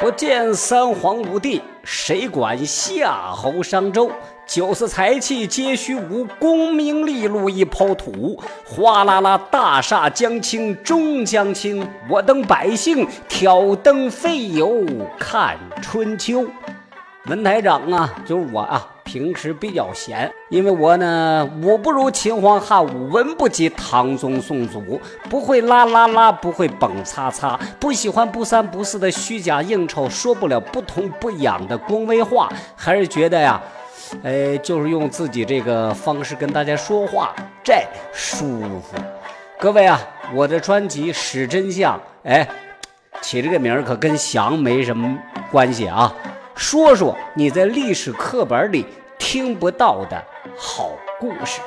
不见三皇五帝，谁管夏侯商周？九色财气皆虚无，功名利禄一抛土。哗啦啦，大厦将倾终将倾，我等百姓挑灯费油看春秋。文台长啊，就是我啊，平时比较闲，因为我呢武不如秦皇汉武，文不及唐宗宋祖，不会啦啦啦，不会蹦擦擦，不喜欢不三不四的虚假应酬，说不了不痛不痒的恭维话，还是觉得呀。哎，就是用自己这个方式跟大家说话，这舒服。各位啊，我的专辑《史真相》，哎，起这个名儿可跟翔没什么关系啊。说说你在历史课本里听不到的好故事。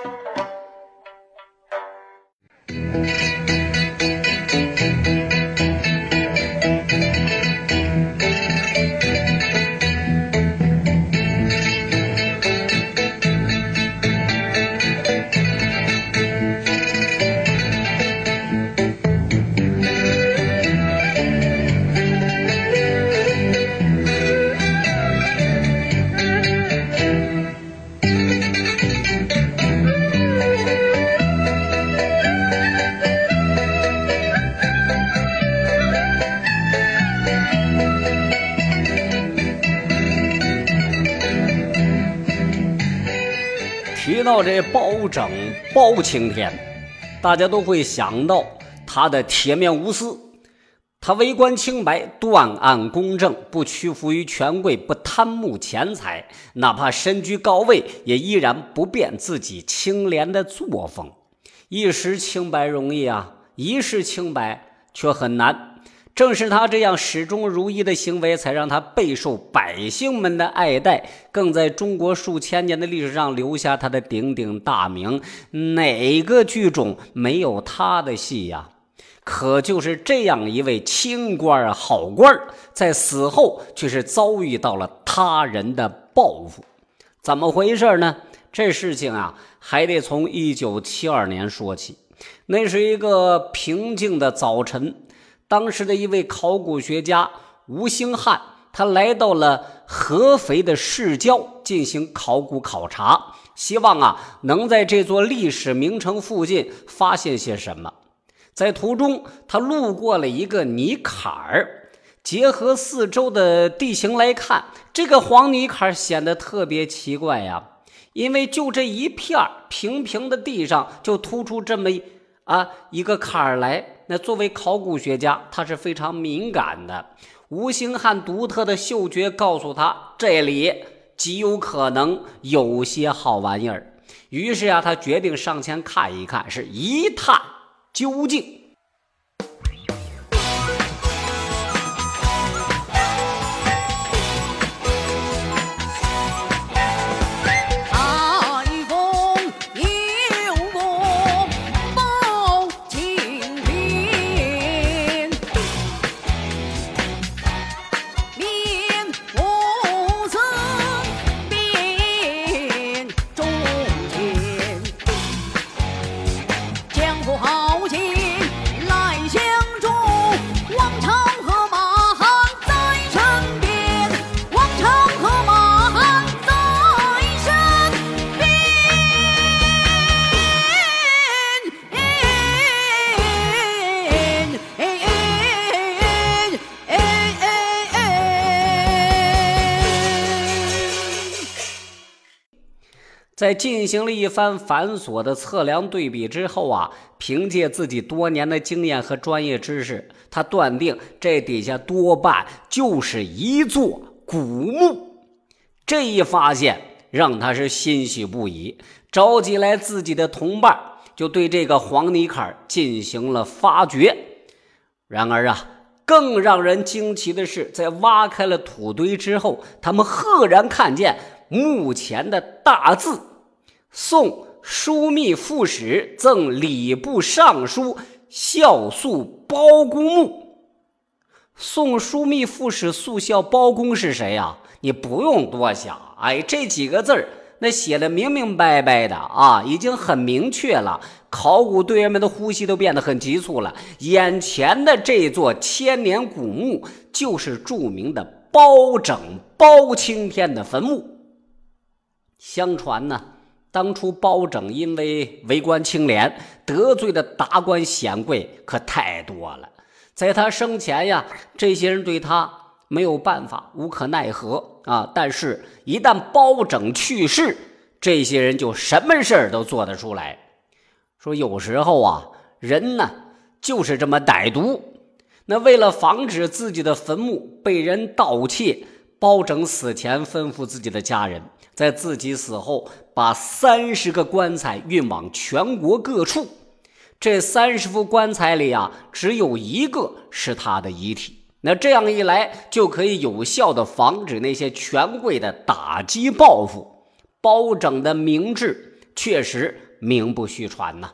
到这包拯、包青天，大家都会想到他的铁面无私，他为官清白、断案公正，不屈服于权贵，不贪慕钱财，哪怕身居高位，也依然不变自己清廉的作风。一时清白容易啊，一世清白却很难。正是他这样始终如一的行为，才让他备受百姓们的爱戴，更在中国数千年的历史上留下他的鼎鼎大名。哪个剧种没有他的戏呀？可就是这样一位清官好官，在死后却是遭遇到了他人的报复。怎么回事呢？这事情啊，还得从一九七二年说起。那是一个平静的早晨。当时的一位考古学家吴兴汉，他来到了合肥的市郊进行考古考察，希望啊能在这座历史名城附近发现些什么。在途中，他路过了一个泥坎儿，结合四周的地形来看，这个黄泥坎显得特别奇怪呀，因为就这一片平平的地上就突出这么一啊一个坎儿来。那作为考古学家，他是非常敏感的。吴兴汉独特的嗅觉告诉他，这里极有可能有些好玩意儿。于是呀，他决定上前看一看，是一探究竟。在进行了一番繁琐的测量对比之后啊，凭借自己多年的经验和专业知识，他断定这底下多半就是一座古墓。这一发现让他是欣喜不已，召集来自己的同伴，就对这个黄泥坎进行了发掘。然而啊，更让人惊奇的是，在挖开了土堆之后，他们赫然看见墓前的大字。送枢密副使赠礼部尚书孝肃包公墓。送枢密副使肃孝包公是谁呀？你不用多想，哎，这几个字儿，那写的明明白白的啊，已经很明确了。考古队员们的呼吸都变得很急促了。眼前的这座千年古墓，就是著名的包拯包青天的坟墓。相传呢，当初包拯因为为官清廉，得罪的达官显贵可太多了。在他生前呀，这些人对他没有办法，无可奈何啊。但是，一旦包拯去世，这些人就什么事儿都做得出来。说有时候啊，人呢就是这么歹毒。那为了防止自己的坟墓被人盗窃，包拯死前吩咐自己的家人，在自己死后把三十个棺材运往全国各处。这三十副棺材里啊，只有一个是他的遗体。那这样一来，就可以有效的防止那些权贵的打击报复。包拯的明智确实。名不虚传呐。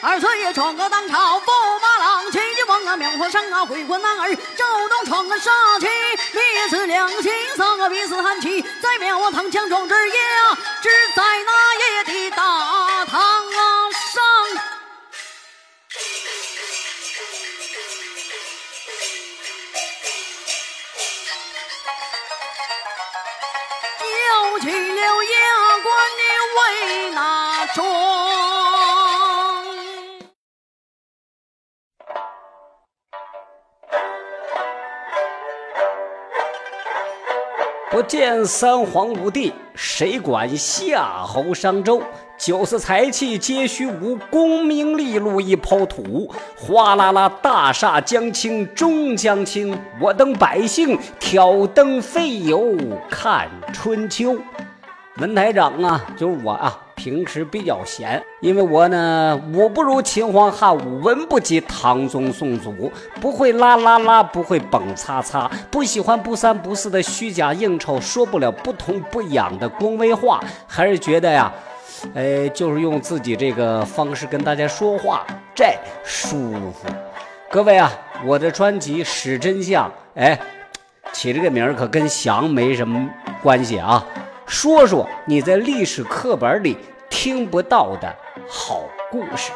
二岁也闯个当朝驸马郎，秦军王啊，庙火上啊，回魂男儿赵东闯个杀气，灭死两心，三个逼死汉气，在庙堂强壮之夜啊，只在那夜的大堂上，叫起了衙官的为难见三皇五帝，谁管夏侯商周？酒肆财气皆虚无，功名利禄一抛土。哗啦啦，大厦将倾终将倾，我等百姓挑灯费油看春秋。文台长啊，就是我啊。平时比较闲，因为我呢武不如秦皇汉武，文不及唐宗宋祖，不会啦啦啦，不会蹦擦擦，不喜欢不三不四的虚假应酬，说不了不痛不痒的恭维话，还是觉得呀，哎，就是用自己这个方式跟大家说话，这舒服。各位啊，我的专辑《史真相》，哎，起这个名可跟翔没什么关系啊，说说你在历史课本里。听不到的好故事，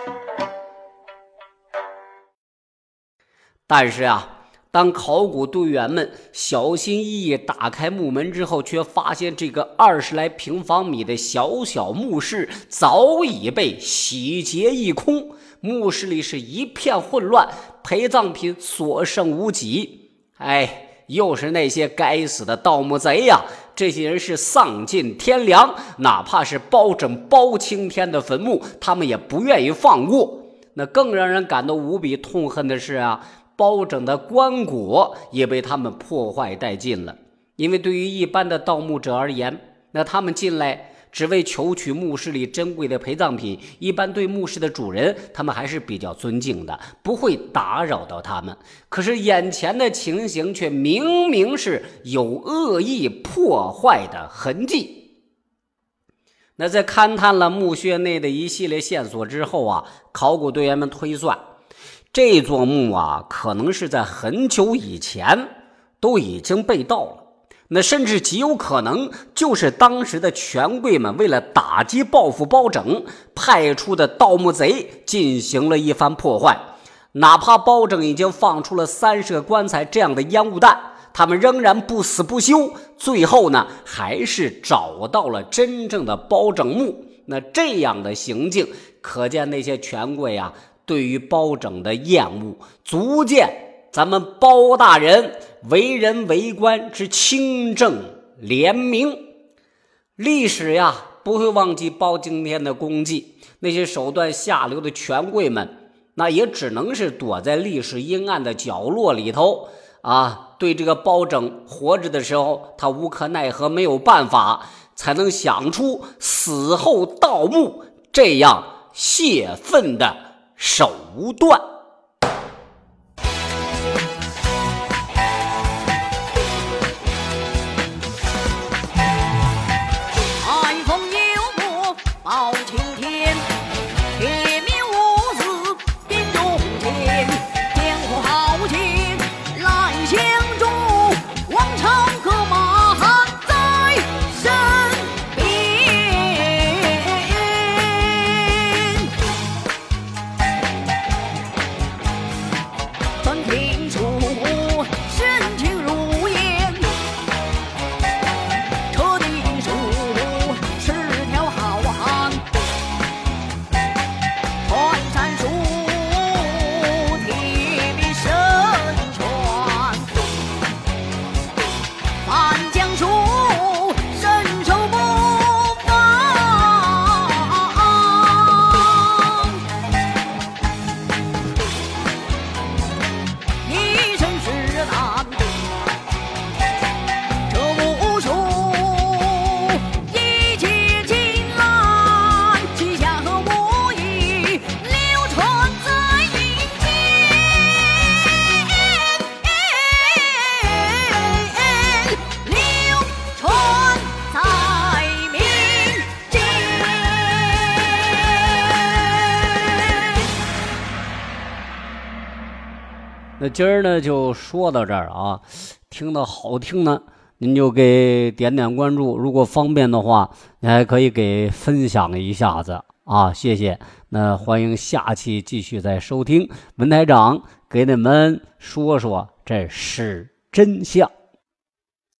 但是啊，当考古队员们小心翼翼打开墓门之后，却发现这个二十来平方米的小小墓室早已被洗劫一空，墓室里是一片混乱，陪葬品所剩无几。哎。又是那些该死的盗墓贼呀！这些人是丧尽天良，哪怕是包拯、包青天的坟墓，他们也不愿意放过。那更让人感到无比痛恨的是啊，包拯的棺椁也被他们破坏殆尽了。因为对于一般的盗墓者而言，那他们进来。只为求取墓室里珍贵的陪葬品，一般对墓室的主人，他们还是比较尊敬的，不会打扰到他们。可是眼前的情形却明明是有恶意破坏的痕迹。那在勘探了墓穴内的一系列线索之后啊，考古队员们推算，这座墓啊，可能是在很久以前都已经被盗了。那甚至极有可能就是当时的权贵们为了打击报复包拯派出的盗墓贼进行了一番破坏，哪怕包拯已经放出了三十个棺材这样的烟雾弹，他们仍然不死不休，最后呢还是找到了真正的包拯墓，那这样的行径，可见那些权贵啊，对于包拯的厌恶，足见咱们包大人为人为官之清正廉明。历史呀，不会忘记包青天的功绩。那些手段下流的权贵们，那也只能是躲在历史阴暗的角落里头啊。对这个包拯活着的时候，他无可奈何，没有办法。才能想出死后盗墓这样泄愤的手段。那今儿呢就说到这儿啊，听到好听呢，您就给点点关注。如果方便的话，你还可以给分享一下子啊，谢谢。那欢迎下期继续再收听文台长给你们说说这是真相。